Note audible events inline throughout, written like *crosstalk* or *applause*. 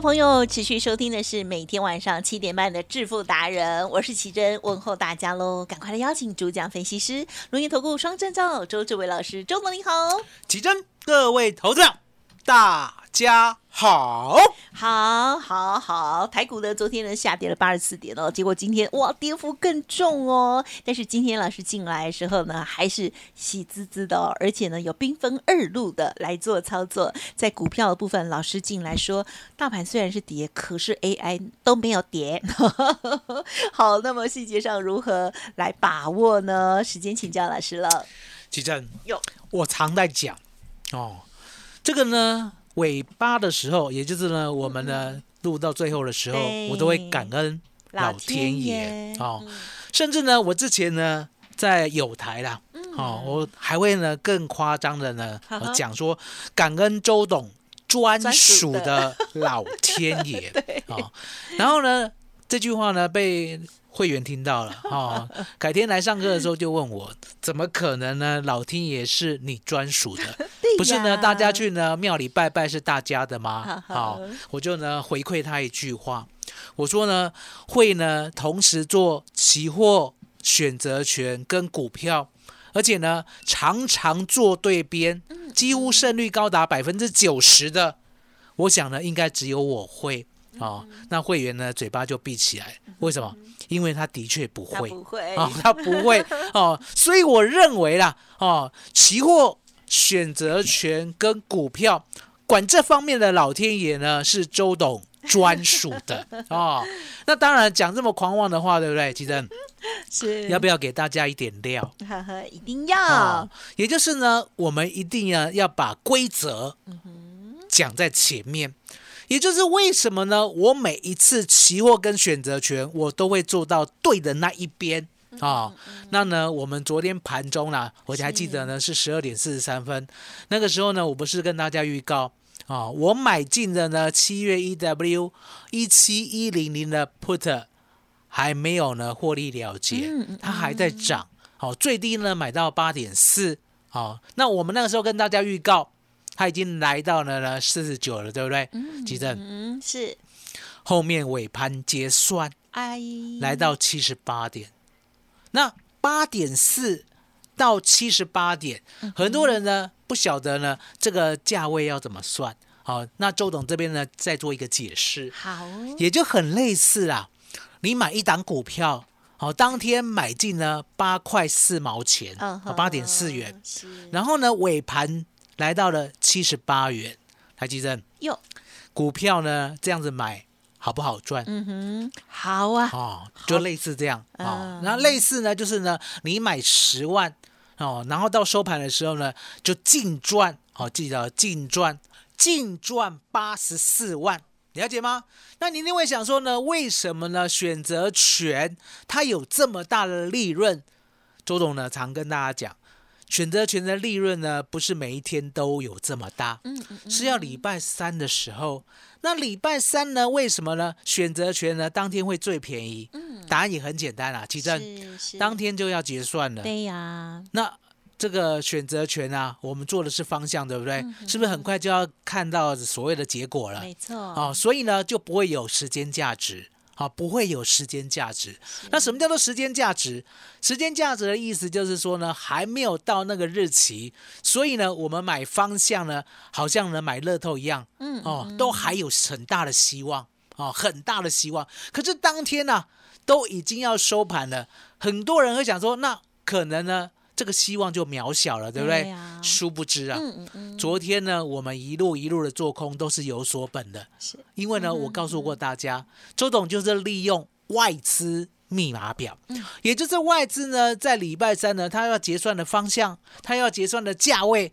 朋友持续收听的是每天晚上七点半的致富达人，我是奇珍，问候大家喽！赶快来邀请主讲分析师龙岩投顾双证照周志伟老师，周总你好，奇珍，各位投资，大家好。好，好，好，台股呢昨天呢下跌了八十四点哦，结果今天哇跌幅更重哦，但是今天老师进来的时候呢还是喜滋滋的哦，而且呢有兵分二路的来做操作，在股票的部分，老师进来说大盘虽然是跌，可是 AI 都没有跌。好，那么细节上如何来把握呢？时间请教老师了。奇正，有我常在讲哦，这个呢尾巴的时候，也就是呢我们呢录到最后的时候，我都会感恩老天爷。爷。哦，甚至呢我之前呢在有台啦。哦，我还会呢更夸张的呢讲说感恩周董专专属的老天爷。*laughs* 哦，然后呢这句话呢被会员听到了哦，*laughs* 改天来上课的时候就问我，怎么可能呢？老天爷是你专属的，不是呢？大家去呢庙里拜拜是大家的吗好，我就呢回馈他一句话，我说呢会呢同时做期货、选择权跟股票。而且呢，常常做对边，几乎胜率高达百分之九十的，我想呢，应该只有我会哦。那会员呢，嘴巴就闭起来，为什么？因为他的确不会他不会哦，他不会哦，所以我认为啦，哦，期货、选择权跟股票，管这方面的老天爷呢是周董专属的 *laughs* 哦。那当然讲这么狂妄的话，对不对？其实是要不要给大家一点料？呵呵，一定要、哦，也就是呢，我们一定要要把规则讲在前面。也就是为什么呢？我每一次期货跟选择权，我都会做到对的那一边啊、那呢，我们昨天盘中啦，我还记得呢是。十二点四十三分，那个时候呢，我不是跟大家预告啊、我买进的呢七月 EW 一七一零零的 put 还没有呢获利了结，嗯嗯它还在涨。好、最低呢买到八点四，好，那我们那个时候跟大家预告，它已经来到了呢四十九了，对不对？急诊嗯，是，后面尾盘结算哎，来到七十八点，那八点四到七十八点，很多人呢不晓得呢这个价位要怎么算。好，那周董这边呢再做一个解释，好，也就很类似啦。你买一档股票，好，当天买进呢八块四毛钱，八点四元，然后呢尾盘来到了七十八元，台积电哟，股票呢这样子买好不好赚？嗯哼，好啊，哦，就类似这样哦嗯。然后类似呢，就是呢，你买十万哦，然后到收盘的时候呢，就净赚哦，记得净赚，净赚八十四万。了解吗？那你一定会想说呢，为什么呢？选择权它有这么大的利润？周董呢常跟大家讲，选择权的利润呢，不是每一天都有这么大，嗯嗯嗯，是要礼拜三的时候。那礼拜三呢？为什么呢？选择权呢当天会最便宜？嗯答案也很简单啊，其正是是，当天就要结算了。对呀，那这个选择权啊，我们做的是方向，对不对？嗯是不是很快就要看到所谓的结果了？没错，哦，所以呢就不会有时间价值。好，不会有时间价值。那什么叫做时间价值？时间价值的意思就是说呢，还没有到那个日期，所以呢，我们买方向呢，好像呢买乐透一样，嗯哦，都还有很大的希望，哦，很大的希望。可是当天呢、都已经要收盘了，很多人会想说，那可能呢，这个希望就渺小了，对不对？殊不知啊，嗯嗯嗯，昨天呢，我们一路一路的做空都是有所本的，是。因为呢，我告诉过大家，周董就是利用外资密码表，也就是外资呢在礼拜三呢，他要结算的方向，他要结算的价位，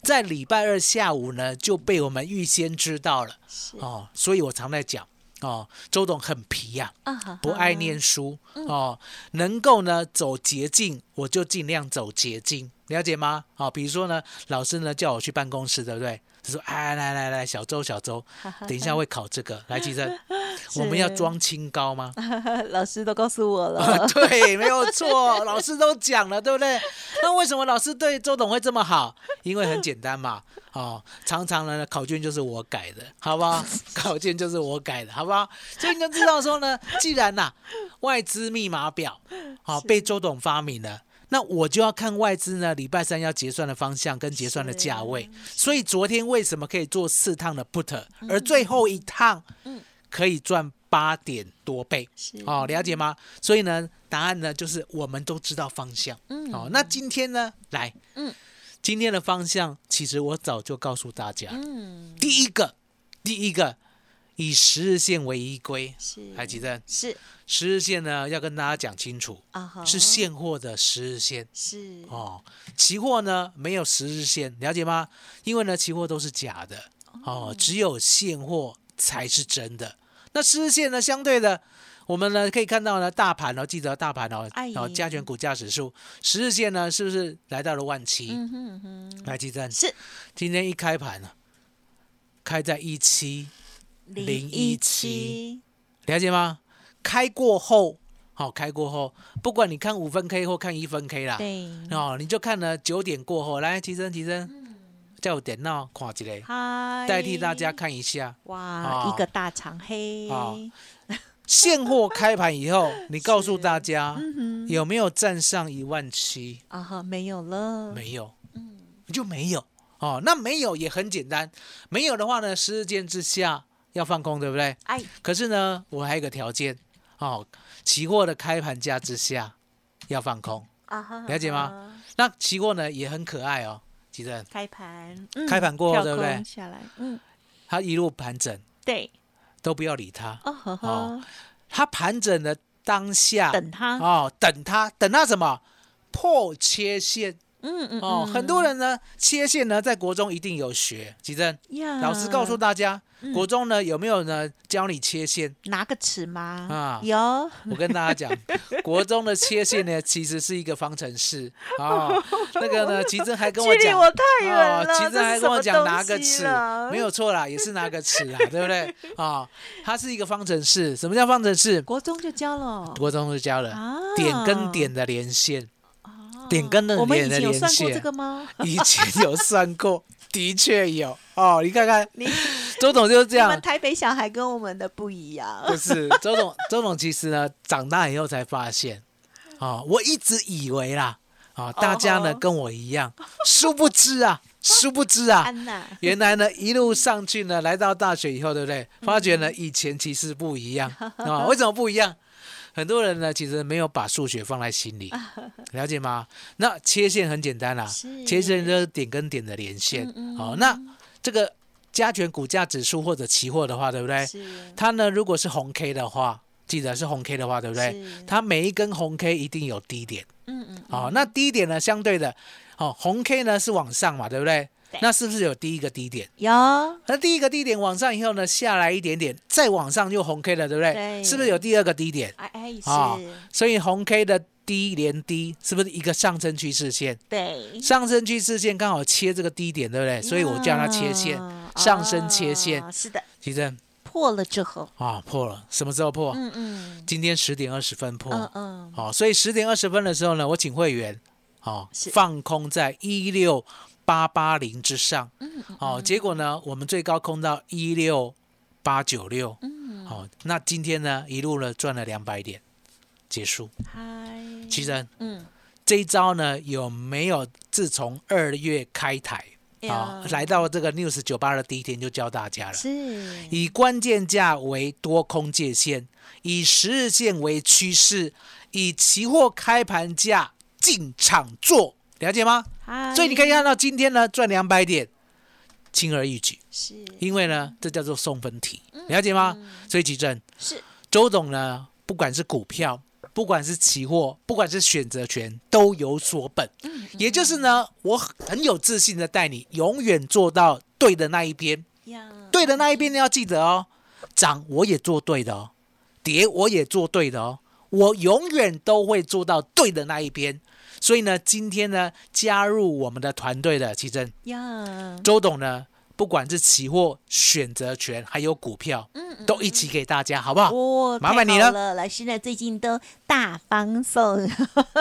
在礼拜二下午呢就被我们预先知道了。哦，所以我常在讲哦，周董很皮呀、啊不爱念书哦，能够呢走捷径，我就尽量走捷径，了解吗？好、比如说呢，老师呢叫我去办公室，对不对？他说：“哎，来来来，小周小周，等一下会考这个，来，其实 *laughs* 我们要装清高吗？*laughs* 老师都告诉我了，*laughs* 对，没有错，老师都讲了，对不对？那为什么老师对周董会这么好？因为很简单嘛，哦，常常呢考卷就是我改的，好不好？考卷就是我改的，好不好？所以你就知道说呢，既然呐、外资密码表好、被周董发明了。那我就要看外资呢，礼拜三要结算的方向跟结算的价位。所以昨天为什么可以做四趟的 put，而最后一趟可以赚八点多倍？是哦，了解吗？所以呢，答案呢就是我们都知道方向。嗯哦，那今天呢，来，嗯，今天的方向其实我早就告诉大家，嗯第一个，第一个以十日线为依归，是还记得是十日线呢要跟大家讲清楚，是现货的十日线。是哦，期货呢没有十日线，了解吗？因为呢，期货都是假的哦，只有现货才是真的。那十日线呢，相对的，我们呢可以看到呢，大盘哦，记得大盘哦然后，加权股价指数十日线呢，是不是来到了万七？嗯哼嗯哼来，记得是今天一开盘呢，开在一七，017了解吗？开过后，好、开过后，不管你看五分 K 或看一分 K 啦，对。哦，你就看了九点过后，来提升提升，叫我电脑看一下，嗨。代替大家看一下。哇哦。一个大长黑。哦。现货开盘以后，*laughs* 你告诉大家嗯有没有站上一万七？啊哈没有了。没有，就没有。哦。那没有也很简单，没有的话呢，十日线之下要放空，对不对？哎。可是呢，我还有一个条件哦，期货的开盘价之下要放空。啊了解吗？啊那期货呢也很可爱哦，其实开盘嗯开盘过后对不对？下来嗯。它一路盘整，对。都不要理它。哦呵呵。哦。它盘整的当下，等它哦，等它，等它什么？破切线。嗯嗯哦，嗯。很多人呢，切线呢，在国中一定有学。吉珍，老师告诉大家，嗯国中呢有没有呢教你切线？拿个尺吗啊有我跟大家讲，*laughs* 国中的切线呢，其实是一个方程式哦。*laughs* 那个呢，吉珍还跟我讲，距离我太远了哦，其实还跟我讲拿个尺没有错啦，也是拿个尺啦，*laughs* 对不对？啊、它是一个方程式。什么叫方程式？国中就教了国中就教了、啊点跟点的连线，点跟的我们以前有点的连线算过这。个吗？以前有算过，的确有哦。你看看，你 *laughs* 周董就是这样台北小孩跟我们的不一样，不是周董，周董 *laughs* 其实呢，长大以后才发现，哦，我一直以为啦，啊、大家呢哦跟我一样，殊不知啊，殊不知啊，原来呢一路上去呢，来到大学以后，对不对？发觉呢以前其实不一样啊、*laughs* 为什么不一样？很多人呢其实没有把数学放在心里，了解吗？那切线很简单啦、是切线就是点跟点的连线。嗯嗯好、那这个加权股价指数或者期货的话，对不对？是它呢，如果是红 K 的话，记得是红 K 的话，对不对是？它每一根红 K 一定有低点。嗯嗯哦，那低点呢，相对的，哦，红 K 呢是往上嘛，对不对？对那是不是有第一个低点？有那第一个低点往上以后呢，下来一点点，再往上就红 K 了，对不对？对是不是有第二个低点？哎哎啊是，所以红 K 的低连低，是不是一个上升趋势线？对，上升趋势线刚好切这个低点，对不对？所以我叫它切线，呀上升切线。啊是的，其实破了之后，啊破了，什么时候破？嗯嗯。今天十点二十分破。嗯嗯，好、所以十点二十分的时候呢，我请会员，哦，放空在一六八八零之上，嗯嗯哦，结果呢，我们最高空到一六八九六，嗯，哦，那今天呢，一路呢赚了两百点，结束。嗨，其实嗯，这一招呢，有没有自从二月开台啊、呀来到这个 News 九八的第一天就教大家了，是。以关键价为多空界限，以十日线为趋势，以期货开盘价进场做。了解吗？嗨。所以你可以看到今天呢赚两百点，轻而易举，是。因为呢这叫做送分题，了解吗？所以吉正是。周总呢，不管是股票，不管是期货，不管是选择权，都有所本。也就是呢，我很有自信的带你永远做到对的那一边。呀，对的那一边你要记得哦，涨我也做对的哦，跌我也做对的哦，我永远都会做到对的那一边。所以呢，今天呢，加入我们的团队的奇珍呀，周董呢，不管是期货、选择权还有股票，嗯都一起给大家，好不好？哦，麻烦你了老师呢最近都大方送。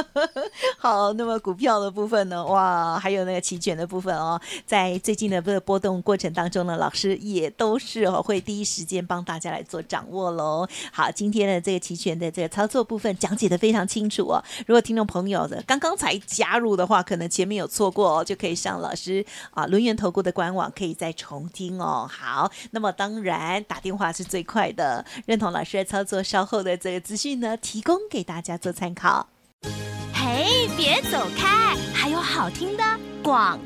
*laughs* 好，那么股票的部分呢，哇，还有那个期权的部分哦，在最近的这个波动过程当中呢，老师也都是哦会第一时间帮大家来做掌握喽。好，今天的这个期权的这个操作部分讲解的非常清楚哦。如果听众朋友的刚刚才加入的话，可能前面有错过哦，就可以上老师啊轮源投顾的官网，可以再重听哦。好，那么当然打电话是最快的，认同老师的操作，稍后的这个资讯呢，提供给大家做参考。嘿，别走开，还有好听的广。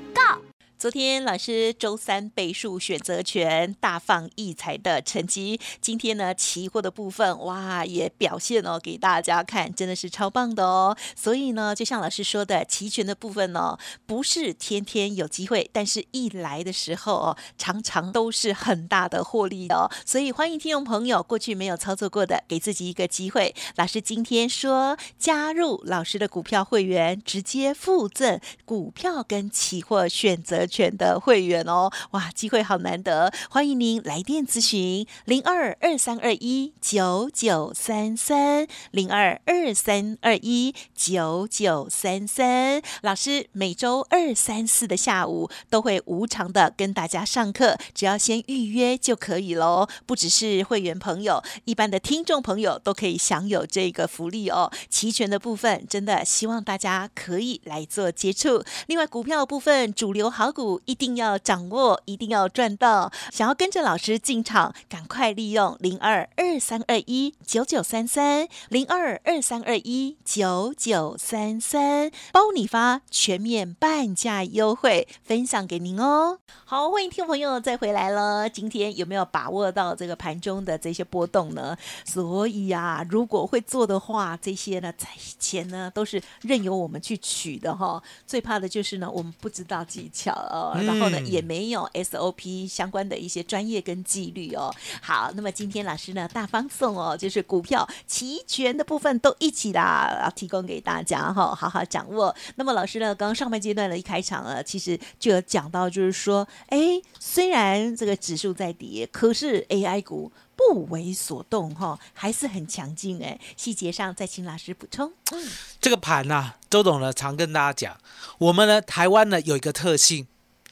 昨天老师周三倍数选择权大放异彩的成绩，今天呢期货的部分哇也表现哦给大家看，真的是超棒的哦。所以呢，就像老师说的，期权的部分呢不是天天有机会，但是一来的时候哦，常常都是很大的获利的哦。所以欢迎听众朋友过去没有操作过的，给自己一个机会。老师今天说加入老师的股票会员，直接附赠股票跟期货选择权的会员哦，哇，机会好难得，欢迎您来电咨询零二二三二一九九三三零二二三二一九九三三。老师每周二、三、四的下午都会无偿的跟大家上课，只要先预约就可以喽。不只是会员朋友，一般的听众朋友都可以享有这个福利哦。期权的部分，真的希望大家可以来做接触。另外，股票部分，主流好股一定要掌握，一定要赚到。想要跟着老师进场，赶快利用零二二三二一九九三三零二二三二一九九三三，包你发全面半价优惠，分享给您哦。好，欢迎听众朋友再回来了。今天有没有把握到这个盘中的这些波动呢？所以啊，如果会做的话，这些呢，在以前呢都是任由我们去取的哈。最怕的就是呢，我们不知道技巧哦，嗯然后呢也没有 SOP 相关的一些专业跟纪律哦。好，那么今天老师呢大方送哦，就是股票期权的部分都一起啦，提供给大家哈，好好掌握。那么老师呢，刚刚上半阶段的一开场啊，其实就有讲到，就是说，哎，虽然这个指数在跌，可是 AI 股。不为所动哈，还是很强劲哎。细节上再请老师补充。嗯，这个盘呐、周董呢常跟大家讲，我们呢台湾呢有一个特性，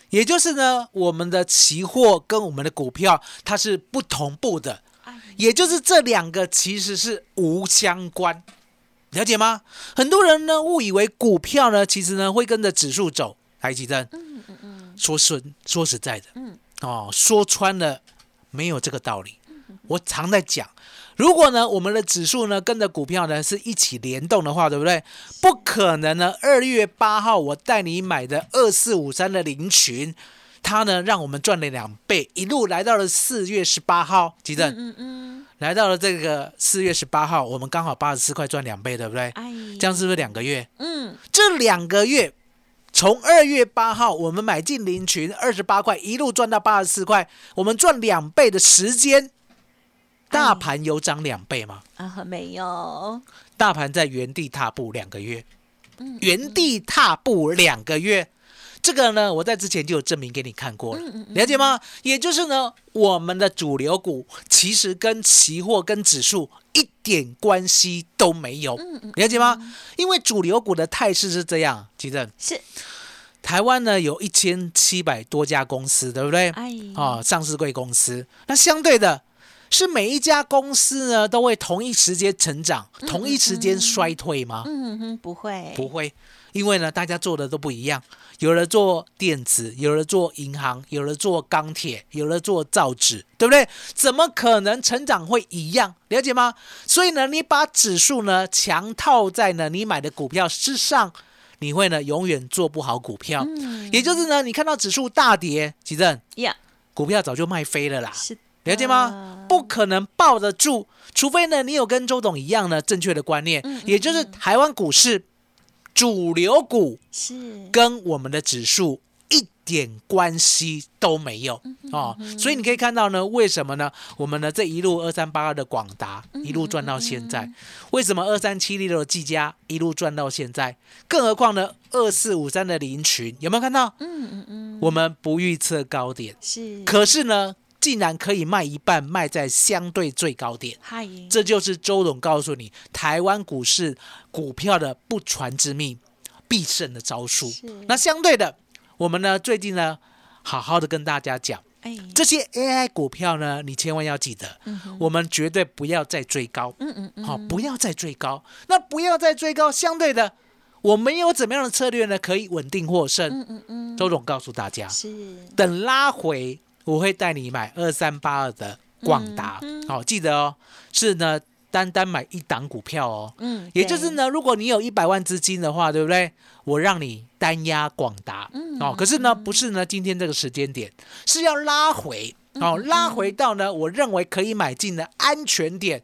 也就是呢我们的期货跟我们的股票它是不同步的，哎也就是这两个其实是无相关，了解吗？很多人呢误以为股票呢其实呢会跟着指数走，台积电，嗯嗯嗯。说实说实在的，嗯，哦，说穿了没有这个道理。我常在讲，如果呢我们的指数呢跟着股票呢是一起联动的话，对不对？不可能呢。二月八号我带你买的二四五三的林群，它呢让我们赚了两倍，一路来到了四月十八号，记得、嗯嗯，来到了这个四月十八号，我们刚好八十四块赚两倍，对不对？哎，这样是不是两个月？嗯这两个月，从二月八号我们买进林群二十八块，一路赚到八十四块，我们赚两倍的时间，大盘有涨两倍吗？啊没有，大盘在原地踏步两个月，嗯原地踏步两个月。这个呢，我在之前就有证明给你看过了，了解吗？也就是呢，我们的主流股其实跟期货跟指数一点关系都没有，了解吗？因为主流股的态势是这样，吉正，是台湾呢有一千七百多家公司，对不对？哎哦，上市贵公司。那相对的，是每一家公司呢都会同一时间成长，同一时间衰退吗？嗯哼不会不会，因为呢大家做的都不一样，有的做电子，有的做银行，有的做钢铁，有的做造纸，对不对？怎么可能成长会一样？了解吗？所以呢，你把指数呢强套在呢你买的股票之上。你会呢永远做不好股票。嗯也就是呢，你看到指数大跌，奇正呀，股票早就卖飞了啦，是的了解吗？不可能抱得住，除非呢你有跟周董一样呢正确的观念，嗯也就是台湾股市主流股是跟我们的指数一点关系都没有嗯哦，所以你可以看到呢，为什么呢？我们呢这一路二三八二的广达嗯一路赚到现在，为什么二三七六的技嘉一路赚到现在？更何况呢，二四五三的林群有没有看到？嗯嗯嗯，我们不预测高点，是可是呢，竟然可以卖一半，卖在相对最高点。嗨，这就是周董告诉你，台湾股市股票的不传之秘，必胜的招数。那相对的，我们呢最近呢，好好的跟大家讲，哎，这些 AI 股票呢，你千万要记得，我们绝对不要再追高，嗯嗯嗯，好、不要再追高。那不要再追高，相对的，我们有怎么样的策略呢？可以稳定获胜。嗯嗯嗯，周董告诉大家，是等拉回，我会带你买二三八二的广达。好、记得哦，是呢，单单买一档股票哦。嗯，也就是呢，如果你有一百万资金的话，对不对？我让你单压广达，嗯哦，可是呢，不是呢，今天这个时间点是要拉回，嗯哦，拉回到呢，我认为可以买进的安全点，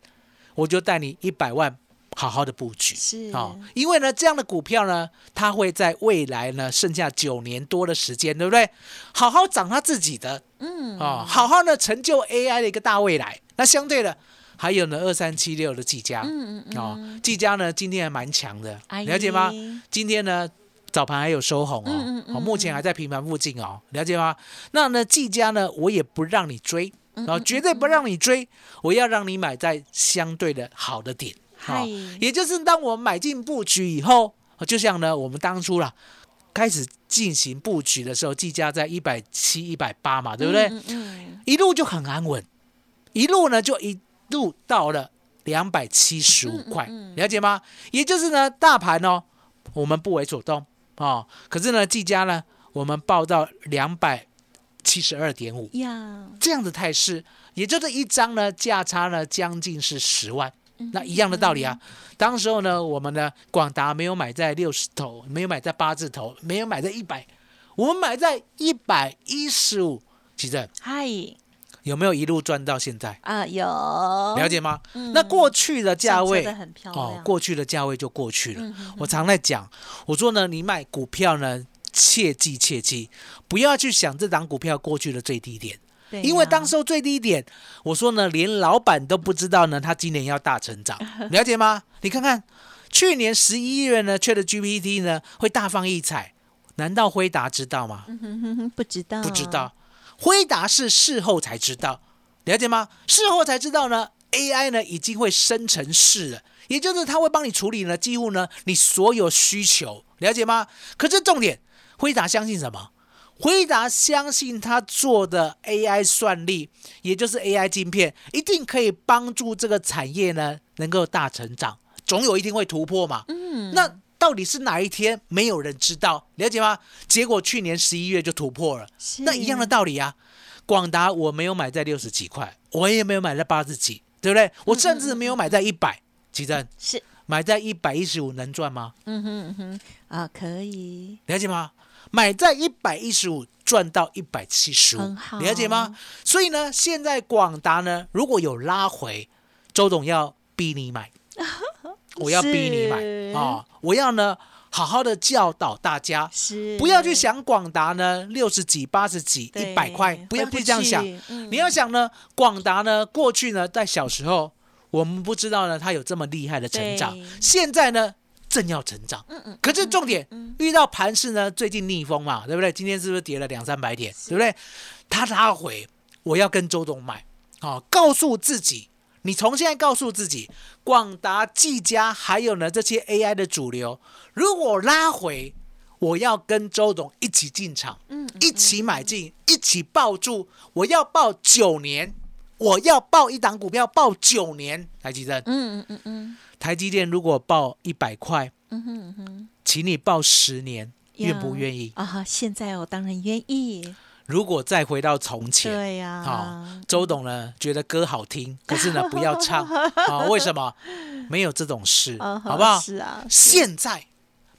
我就带你一百万好好的布局，是。哦，因为呢，这样的股票呢，它会在未来呢，剩下九年多的时间，对不对？好好涨它自己的，嗯。哦，好好的成就 AI 的一个大未来。那相对的，还有呢，二三七六的技嘉，嗯嗯嗯，哦，技嘉呢今天还蛮强的，哎。了解吗？今天呢早盘还有收红哦，嗯嗯嗯哦，目前还在平盘附近哦，了解吗？那呢技嘉呢，我也不让你追，嗯然后绝对不让你追，我要让你买在相对的好的点，嗨，也就是当我们买进布局以后，哦就像呢我们当初啦。开始进行布局的时候，计价在一百七、一百八嘛，对不对？嗯嗯一路就很安稳，一路呢就一路到了两百七十五块，了解吗？也就是呢，大盘哦，我们不为所动哦，可是呢，技嘉呢，我们报到两百七十二点五这样的态势，也就这一张呢价差呢将近是十万。那一样的道理啊，当时候呢，我们呢广达没有买在六十头，没有买在八字头，没有买在一百，我们买在一百一十五，其实嗨。有没有一路赚到现在？啊，有。了解吗？那过去的价位的哦，，过去的价位就过去了。嗯。我常在讲，我说呢，你买股票呢，切记切记，不要去想这档股票过去的最低点，对因为当时候最低点，我说呢，连老板都不知道呢，他今年要大成长，*laughs* 了解吗？你看看去年十一月呢，Chat GPT 呢会大放异彩，难道辉达知道吗？嗯哼哼不知道，不知道，辉达是事后才知道，了解吗？事后才知道呢，AI 呢已经会生成式了，也就是它会帮你处理呢，几乎呢你所有需求，了解吗？可是重点，辉达相信什么？辉达相信他做的 AI 算力，也就是 AI 晶片，一定可以帮助这个产业呢能够大成长，总有一天会突破嘛。嗯，那到底是哪一天？没有人知道，了解吗？结果去年十一月就突破了，那一样的道理啊。广达我没有买在六十几块，我也没有买在八十几，对不对？我甚至没有买在一百，奇珍是，买在一百一十五能赚吗？嗯哼嗯哼啊，可以，了解吗？买在一百一十五赚到一百七十五很，好。了解吗？所以呢，现在广达呢，如果有拉回，周董要逼你买，*laughs* 我要逼你买。是。啊、我要呢好好的教导大家，是。不要去想广达呢六十几、八十几、一百块，不要回不去这样想。嗯。你要想呢，广达呢过去呢在小时候，我们不知道呢它有这么厉害的成长。对，现在呢正要成长。嗯嗯，可是重点遇到盘势呢，最近逆风嘛，对不对？今天是不是跌了两三百点，对不对？它拉回，我要跟周董买，好、告诉自己，你从现在告诉自己，广达、技嘉还有呢这些 AI 的主流，如果拉回，我要跟周董一起进场，嗯一起买进，一起抱住，我要抱九年，我要抱一档股票抱九年，台积电，嗯嗯嗯嗯台积电如果报一百块，嗯哼嗯哼，请你报十年，愿不愿意？啊？现在我当然愿意，如果再回到从前，对呀，啊、周董呢觉得歌好听，*laughs* 可是呢不要唱啊、为什么？没有这种事，啊 *laughs* 好不好？是啊，是现在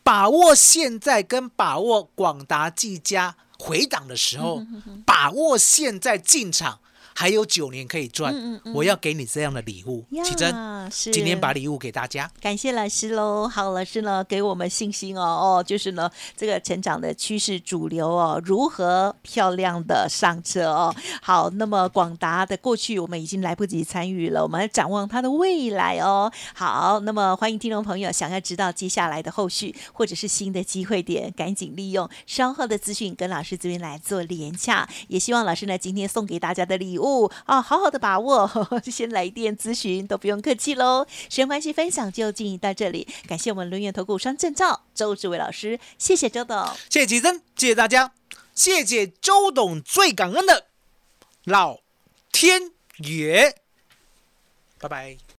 把握现在跟把握广达、技嘉回档的时候，把握现在进场。还有九年可以赚，嗯嗯嗯我要给你这样的礼物，启真，今天把礼物给大家。感谢老师喽，好，老师呢给我们信心哦，哦，就是呢这个成长的趋势主流哦，如何漂亮的上车哦。好，那么广达的过去我们已经来不及参与了，我们要展望它的未来哦。好，那么欢迎听众朋友想要知道接下来的后续或者是新的机会点，赶紧利用稍后的资讯跟老师这边来做连洽。也希望老师呢今天送给大家的礼物哦，好好的把握，*laughs* 先来电咨询都不用客气喽。时间关系，分享就进行到这里，感谢我们轮源投顾双证照周志伟老师，谢谢周董。谢谢吉珍，谢谢大家，谢谢周董，最感恩的老天爷，拜拜。